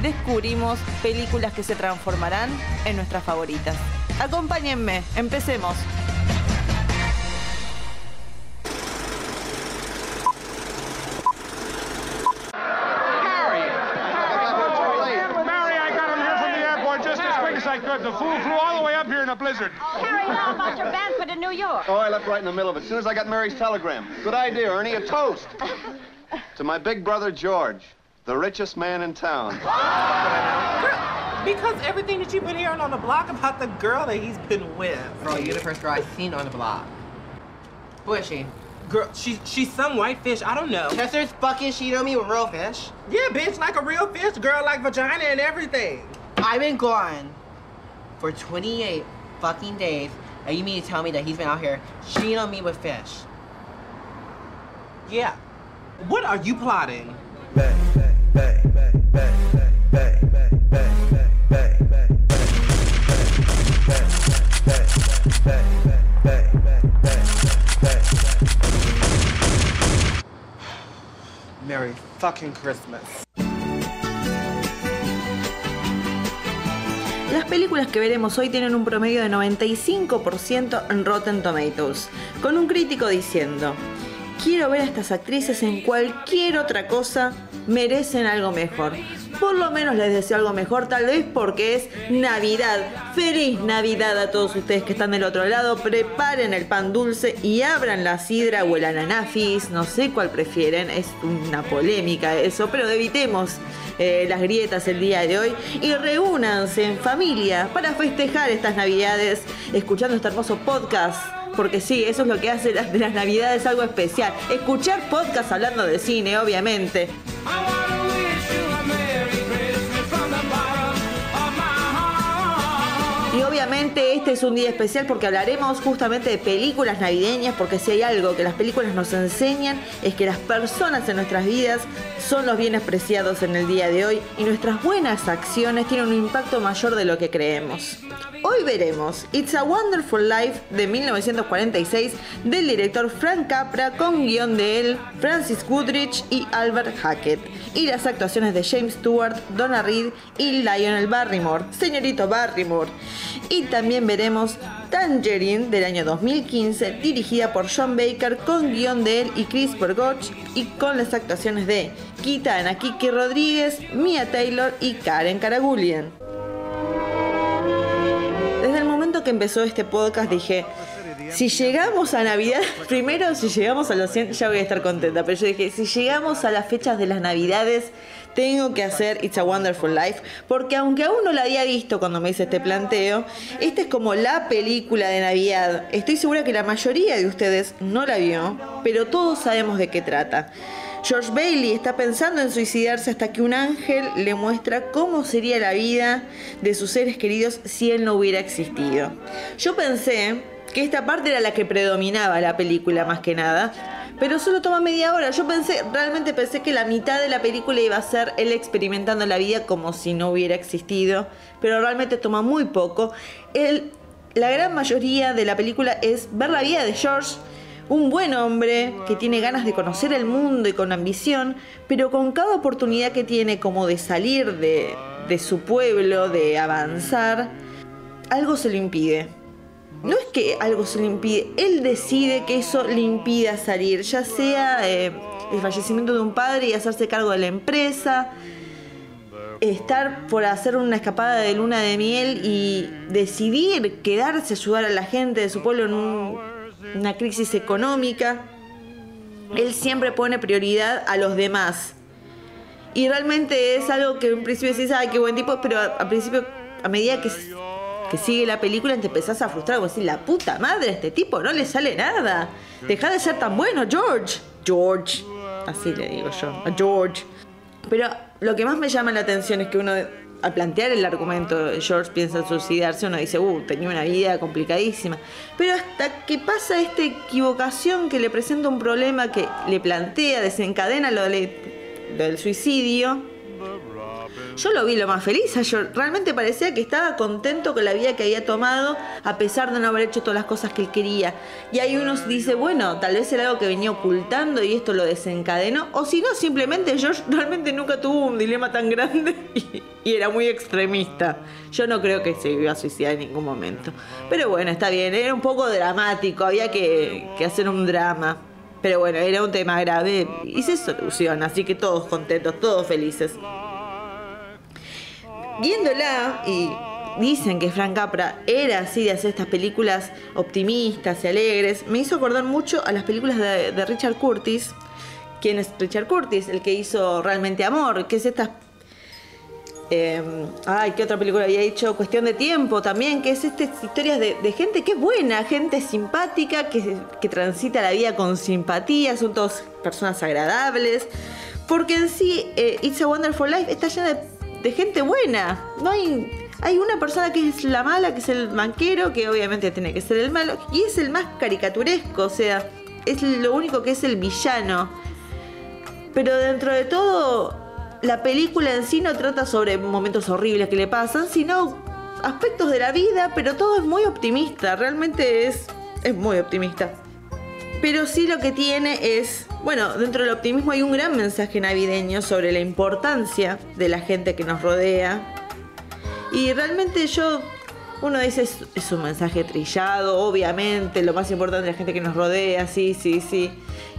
descubrimos películas que se transformarán en nuestras favoritas. Acompáñenme, empecemos. Mary, I got him here from the airport just as quick as I could. The fool flew all the way up here in a blizzard. Harry, how about your Banford in New York? Oh, I left right in the middle of it. As soon as I got Mary's telegram. Good idea, Ernie. A toast. to my big brother, George, the richest man in town. Because everything that you've been hearing on the block about the girl that he's been with. Bro, you're the first girl I've seen on the block. Who is she? Girl, she, she's some white fish. I don't know. Chester's fucking she on me with real fish. Yeah, bitch, like a real fish. Girl, like vagina and everything. I've been gone for 28 fucking days, and you mean to tell me that he's been out here cheating on me with fish? Yeah. What are you plotting? Merry fucking Christmas. Las películas que veremos hoy tienen un promedio de 95% en Rotten Tomatoes, con un crítico diciendo, quiero ver a estas actrices en cualquier otra cosa, merecen algo mejor. Por lo menos les deseo algo mejor, tal vez porque es Navidad. Feliz Navidad a todos ustedes que están del otro lado. Preparen el pan dulce y abran la sidra o el ananafis. No sé cuál prefieren, es una polémica eso, pero evitemos eh, las grietas el día de hoy y reúnanse en familia para festejar estas Navidades escuchando este hermoso podcast. Porque sí, eso es lo que hace de las Navidades algo especial. Escuchar podcast hablando de cine, obviamente. Obviamente este es un día especial porque hablaremos justamente de películas navideñas, porque si hay algo que las películas nos enseñan es que las personas en nuestras vidas son los bienes preciados en el día de hoy y nuestras buenas acciones tienen un impacto mayor de lo que creemos. Hoy veremos It's a Wonderful Life de 1946 del director Frank Capra con guion de él, Francis Goodrich y Albert Hackett y las actuaciones de James Stewart, Donna Reed y Lionel Barrymore, señorito Barrymore. Y también veremos Tangerine del año 2015 dirigida por John Baker con guion de él y Chris Bergoch y con las actuaciones de Kitana Kiki Rodríguez, Mia Taylor y Karen Karagulian. Desde el momento que empezó este podcast dije, si llegamos a Navidad, primero si llegamos a los 100 ya voy a estar contenta, pero yo dije, si llegamos a las fechas de las Navidades, tengo que hacer It's a Wonderful Life, porque aunque aún no la había visto cuando me hice este planteo, esta es como la película de Navidad. Estoy segura que la mayoría de ustedes no la vio, pero todos sabemos de qué trata. George Bailey está pensando en suicidarse hasta que un ángel le muestra cómo sería la vida de sus seres queridos si él no hubiera existido. Yo pensé que esta parte era la que predominaba la película más que nada, pero solo toma media hora. Yo pensé, realmente pensé que la mitad de la película iba a ser él experimentando la vida como si no hubiera existido, pero realmente toma muy poco. El- la gran mayoría de la película es ver la vida de George un buen hombre que tiene ganas de conocer el mundo y con ambición, pero con cada oportunidad que tiene como de salir de, de su pueblo, de avanzar, algo se lo impide. No es que algo se le impide, él decide que eso le impida salir, ya sea eh, el fallecimiento de un padre y hacerse cargo de la empresa, estar por hacer una escapada de luna de miel y decidir quedarse a ayudar a la gente de su pueblo en un- una crisis económica. Él siempre pone prioridad a los demás. Y realmente es algo que en principio decís, ay, qué buen tipo, pero a- al principio, a medida que, que sigue la película, te empezás a frustrar, vos decís, la puta madre, a este tipo no le sale nada. Deja de ser tan bueno, George. George. Así le digo yo, a George. Pero lo que más me llama la atención es que uno, al plantear el argumento, George piensa en suicidarse, uno dice, uh, tenía una vida complicadísima. Pero hasta que pasa esta equivocación que le presenta un problema que le plantea, desencadena lo, de- lo del suicidio, yo lo vi lo más feliz. Realmente parecía que estaba contento con la vida que había tomado, a pesar de no haber hecho todas las cosas que él quería. Y ahí uno dice, bueno, tal vez era algo que venía ocultando y esto lo desencadenó. O si no, simplemente George realmente nunca tuvo un dilema tan grande y, y era muy extremista. Yo no creo que se iba a suicidar en ningún momento. Pero bueno, está bien, era un poco dramático, había que, que hacer un drama. Pero bueno, era un tema grave y se soluciona, así que todos contentos, todos felices viéndola y dicen que Frank Capra era así de hacer estas películas optimistas y alegres, me hizo acordar mucho a las películas de, Richard Curtis. ¿Quién es Richard Curtis? El que hizo Realmente Amor, que es estas... eh, ay, ¿qué otra película había hecho? Cuestión de tiempo también, que es estas historias de, gente que es buena, gente simpática, que, que transita la vida con simpatía, son todas personas agradables. Porque en sí, eh, It's a Wonderful Life está llena de, de gente buena. No hay, hay una persona que es la mala, que es el banquero, que obviamente tiene que ser el malo, y es el más caricaturesco, o sea, es lo único que es el villano. Pero dentro de todo, la película en sí no trata sobre momentos horribles que le pasan, sino aspectos de la vida, pero todo es muy optimista, realmente es, es muy optimista. Pero sí lo que tiene es, bueno, dentro del optimismo hay un gran mensaje navideño sobre la importancia de la gente que nos rodea. Y realmente yo, uno dice, es, un mensaje trillado, obviamente, lo más importante es la gente que nos rodea, sí, sí, sí.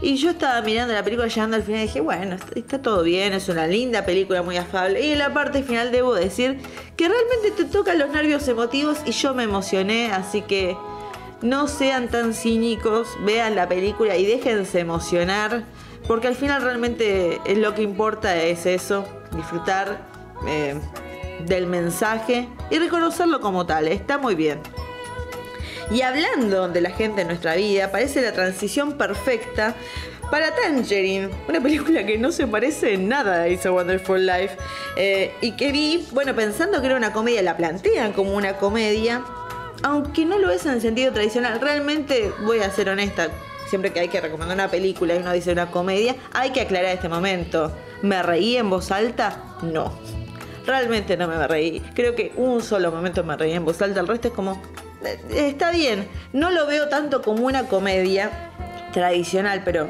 Y yo estaba mirando la película llegando al final y dije, bueno, está, está todo bien, es una linda película, muy afable. Y en la parte final debo decir que realmente te tocan los nervios emotivos y yo me emocioné, así que no sean tan cínicos, vean la película y déjense emocionar, porque al final realmente lo que importa es eso, disfrutar eh, del mensaje y reconocerlo como tal, está muy bien. Y hablando de la gente en nuestra vida, parece la transición perfecta para Tangerine, una película que no se parece en nada a It's a Wonderful Life eh, y que vi, bueno, pensando que era una comedia, la plantean como una comedia, aunque no lo es en el sentido tradicional, realmente voy a ser honesta, siempre que hay que recomendar una película y uno dice una comedia, hay que aclarar este momento. ¿Me reí en voz alta? No. Realmente no me reí. Creo que un solo momento me reí en voz alta, el resto es como... eh, Está bien, no lo veo tanto como una comedia tradicional, pero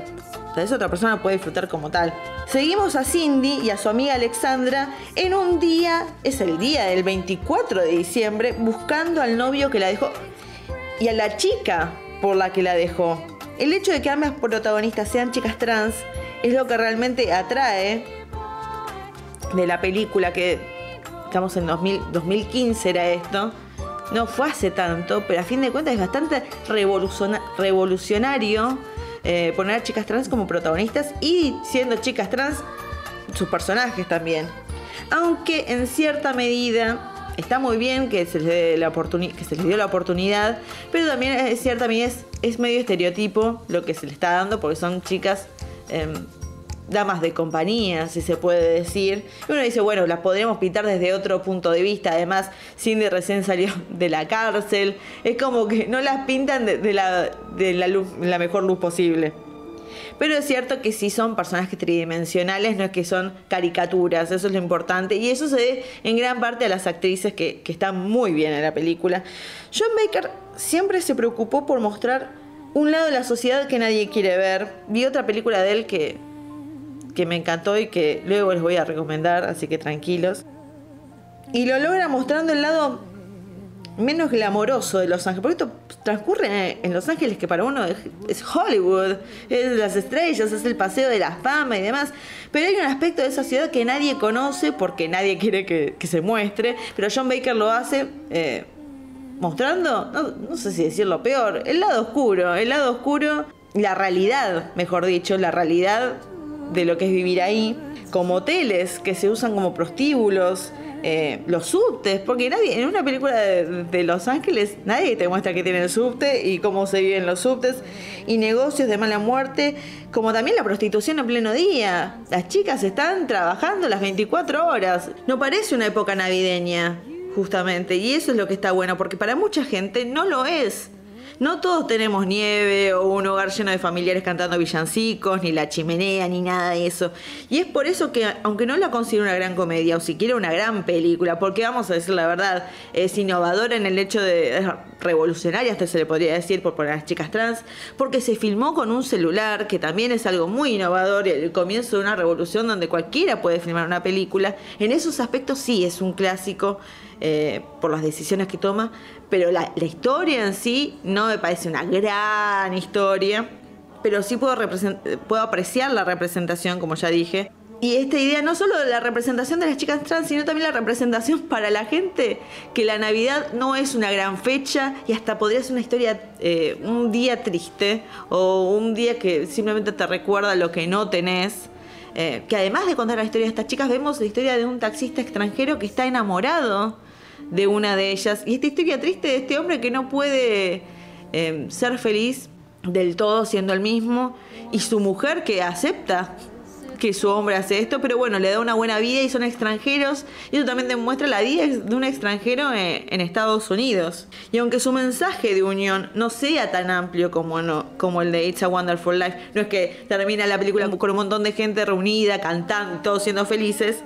tal vez otra persona puede disfrutar como tal. Seguimos a Cindy y a su amiga Alexandra en un día, es el día del 24 de diciembre, buscando al novio que la dejó y a la chica por la que la dejó. El hecho de que ambas protagonistas sean chicas trans es lo que realmente atrae de la película que estamos en 2000 2015 era esto. No fue hace tanto, pero a fin de cuentas es bastante revoluciona- revolucionario eh, poner a chicas trans como protagonistas y siendo chicas trans sus personajes también. Aunque en cierta medida está muy bien que se les, la que se les dio la oportunidad, pero también en cierta medida es, es medio estereotipo lo que se le está dando porque son chicas em, damas de compañía, si se puede decir. Y uno dice, bueno, las podríamos pintar desde otro punto de vista. Además, Cindy recién salió de la cárcel. Es como que no las pintan de, la, mejor luz posible. Pero es cierto que sí son personajes tridimensionales, no es que son caricaturas, eso es lo importante. Y eso se debe en gran parte a las actrices que, que están muy bien en la película. John Baker siempre se preocupó por mostrar un lado de la sociedad que nadie quiere ver. Vi otra película de él que, que me encantó y que luego les voy a recomendar, así que tranquilos. Y lo logra mostrando el lado menos glamoroso de Los Ángeles, porque esto transcurre en Los Ángeles que para uno es, Hollywood, es las estrellas, es el paseo de la fama y demás, pero hay un aspecto de esa ciudad que nadie conoce porque nadie quiere que, que se muestre, pero John Baker lo hace eh, mostrando, no, no sé si decirlo peor, el lado oscuro, el lado oscuro, la realidad, mejor dicho, la realidad de lo que es vivir ahí, como hoteles que se usan como prostíbulos, eh, los subtes, porque nadie, en una película de, Los Ángeles nadie te muestra que tiene el subte y cómo se viven los subtes, y negocios de mala muerte, como también la prostitución en pleno día. Las chicas están trabajando las 24 horas. No parece una época navideña, justamente, y eso es lo que está bueno, porque para mucha gente no lo es. No todos tenemos nieve o un hogar lleno de familiares cantando villancicos, ni la chimenea, ni nada de eso. Y es por eso que, aunque no la considero una gran comedia o siquiera una gran película, porque vamos a decir la verdad, es innovadora en el hecho de. Es revolucionaria, hasta se le podría decir, por poner a las chicas trans, porque se filmó con un celular, que también es algo muy innovador, el comienzo de una revolución donde cualquiera puede filmar una película. En esos aspectos sí es un clásico. Eh, por las decisiones que toma, pero la, la, historia en sí no me parece una gran historia, pero sí puedo, puedo apreciar la representación, como ya dije. Y esta idea no solo de la representación de las chicas trans, sino también la representación para la gente que la Navidad no es una gran fecha y hasta podría ser una historia, eh, un día triste o un día que simplemente te recuerda lo que no tenés. Eh, que además de contar la historia de estas chicas, vemos la historia de un taxista extranjero que está enamorado de una de ellas. Y esta historia triste de este hombre que no puede eh, ser feliz del todo siendo el mismo. Y su mujer que acepta que su hombre hace esto, pero bueno, le da una buena vida y son extranjeros. Y eso también demuestra la vida de un extranjero en, en Estados Unidos. Y aunque su mensaje de unión no sea tan amplio como, no, como el de It's a Wonderful Life, no es que termina la película con un montón de gente reunida, cantando, todos siendo felices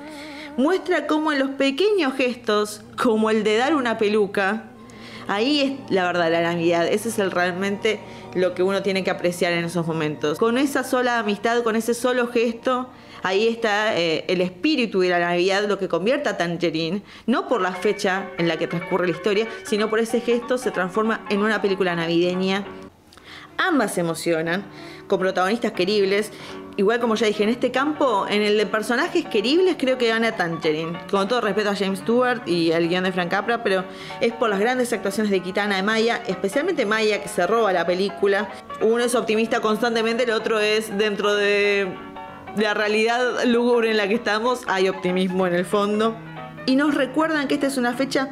muestra cómo en los pequeños gestos, como el de dar una peluca, ahí es la verdad la Navidad. Ese es el, realmente lo que uno tiene que apreciar en esos momentos. Con esa sola amistad, con ese solo gesto, ahí está eh, el espíritu de la Navidad, lo que convierte a Tangerine, no por la fecha en la que transcurre la historia, sino por ese gesto se transforma en una película navideña. Ambas se emocionan, con protagonistas queribles igual como ya dije, en este campo, en el de personajes queribles, creo que gana Tangerine. Con todo respeto a James Stewart y al guion de Frank Capra, pero es por las grandes actuaciones de Kitana y Maya, especialmente Maya, que se roba la película. Uno es optimista constantemente, el otro es dentro de la realidad lúgubre en la que estamos, hay optimismo en el fondo. Y nos recuerdan que esta es una fecha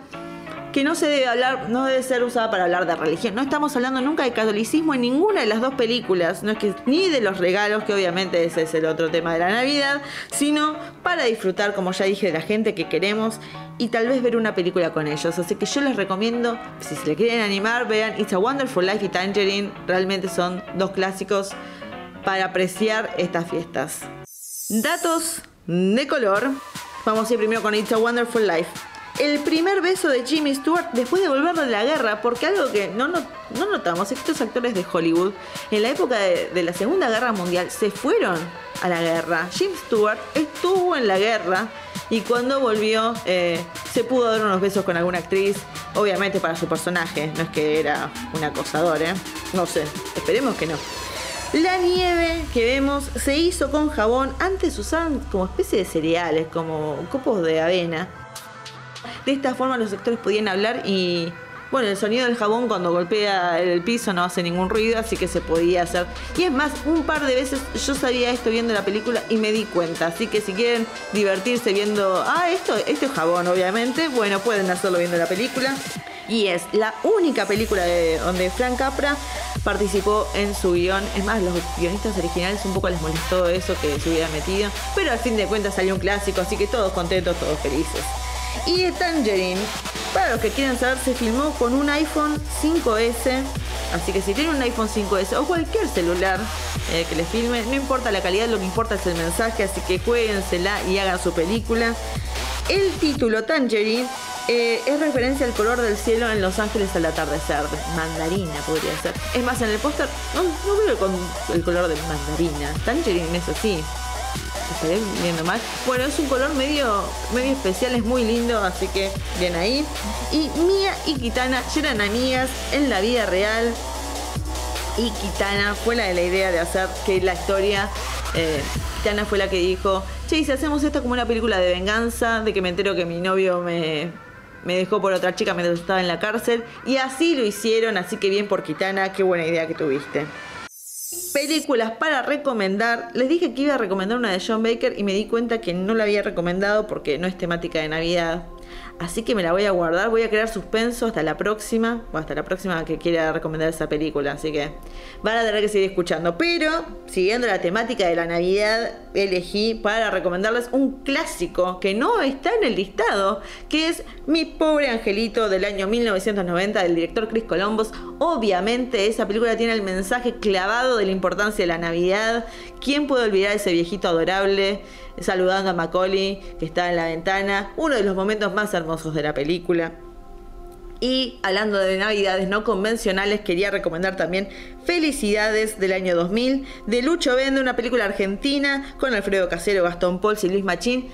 que no se debe hablar, no debe ser usada para hablar de religión. No estamos hablando nunca de catolicismo en ninguna de las dos películas, no es que ni de los regalos, que obviamente ese es el otro tema de la Navidad, sino para disfrutar, como ya dije, de la gente que queremos y tal vez ver una película con ellos. Así que yo les recomiendo, si se le quieren animar, vean It's a Wonderful Life y Tangerine. Realmente son dos clásicos para apreciar estas fiestas. Datos de color. Vamos a ir primero con It's a Wonderful Life el primer beso de Jimmy Stewart después de volver de la guerra, porque algo que no, no, no notamos, estos actores de Hollywood en la época de, la Segunda Guerra Mundial se fueron a la guerra. Jim Stewart estuvo en la guerra y cuando volvió eh, se pudo dar unos besos con alguna actriz, obviamente para su personaje, no es que era un acosador, ¿eh? No sé, esperemos que no. La nieve que vemos se hizo con jabón, antes usaban como especie de cereales, como copos de avena de esta forma los actores podían hablar y bueno, el sonido del jabón cuando golpea el piso no hace ningún ruido, así que se podía hacer. Y es más, un par de veces yo sabía esto viendo la película y me di cuenta. Así que si quieren divertirse viendo, ah, esto, esto es jabón, obviamente, bueno, pueden hacerlo viendo la película. Y es la única película de, donde Frank Capra participó en su guion. Es más, los guionistas originales un poco les molestó eso que se hubiera metido. Pero al fin de cuentas salió un clásico, así que todos contentos, todos felices. Y Tangerine, para los que quieran saber, se filmó con un iPhone 5S. Así que si tienen un iPhone 5S o cualquier celular eh, que les filme, no importa la calidad, lo que importa es el mensaje. Así que jueguensela y hagan su película. El título Tangerine eh, es referencia al color del cielo en Los Ángeles al atardecer. Mandarina podría ser. Es más, en el póster no, veo con el color de mandarina. Tangerine es así estaré viendo mal. Bueno, es un color medio, medio especial, es muy lindo, así que bien ahí. Y Mia y Kitana ya eran amigas en la vida real. Y Kitana fue la de la idea de hacer que la historia. Eh, Kitana fue la que dijo: Che, si hacemos esto como una película de venganza, de que me entero que mi novio me, me dejó por otra chica mientras estaba en la cárcel. Y así lo hicieron, así que bien por Kitana, qué buena idea que tuviste. Películas para recomendar. Les dije que iba a recomendar una de John Baker y me di cuenta que no la había recomendado porque no es temática de Navidad. Así que me la voy a guardar, voy a crear suspenso hasta la próxima, o hasta la próxima que quiera recomendar esa película, así que van a tener que seguir escuchando. Pero, siguiendo la temática de la Navidad, elegí para recomendarles un clásico que no está en el listado, que es Mi pobre angelito del año 1990 del director Chris Columbus. Obviamente esa película tiene el mensaje clavado de la importancia de la Navidad. ¿Quién puede olvidar ese viejito adorable? Saludando a Macaulay que está en la ventana, uno de los momentos más hermosos de la película. Y hablando de navidades no convencionales, quería recomendar también Felicidades del año 2000 de Lucho Vende, una película argentina con Alfredo Casero, Gastón Pols y Luis Machín.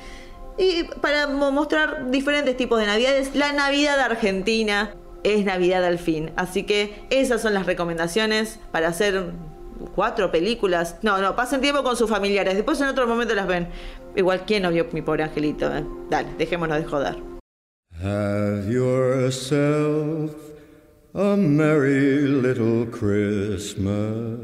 Y para mostrar diferentes tipos de navidades, la Navidad argentina es Navidad al fin. Así que esas son las recomendaciones para hacer cuatro películas. No, no, pasen tiempo con sus familiares. Después en otro momento las ven. Igual, ¿quién no vio mi pobre angelito? Eh? Dale, dejémonos de joder. Have yourself a merry little Christmas.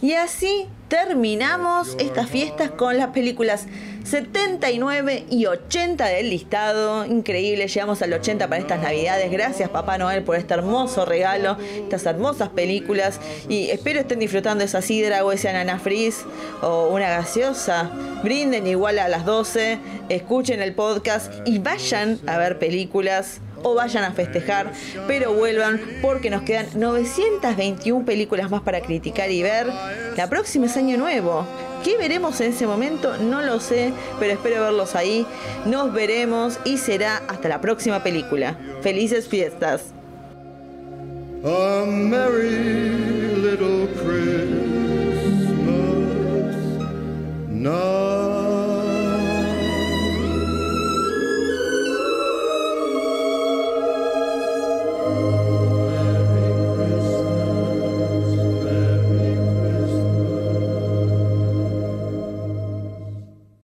Y así terminamos estas fiestas con las películas 79 y 80 del listado. Increíble, llegamos al 80 para estas navidades. Gracias Papá Noel por este hermoso regalo, estas hermosas películas. Y espero estén disfrutando esa sidra o ese ananá frizz o una gaseosa. Brinden igual a las 12, escuchen el podcast y vayan a ver películas o vayan a festejar, pero vuelvan porque nos quedan 921 películas más para criticar y ver. La próxima es Año Nuevo. ¿Qué veremos en ese momento? No lo sé, pero espero verlos ahí. Nos veremos y será hasta la próxima película. Felices fiestas.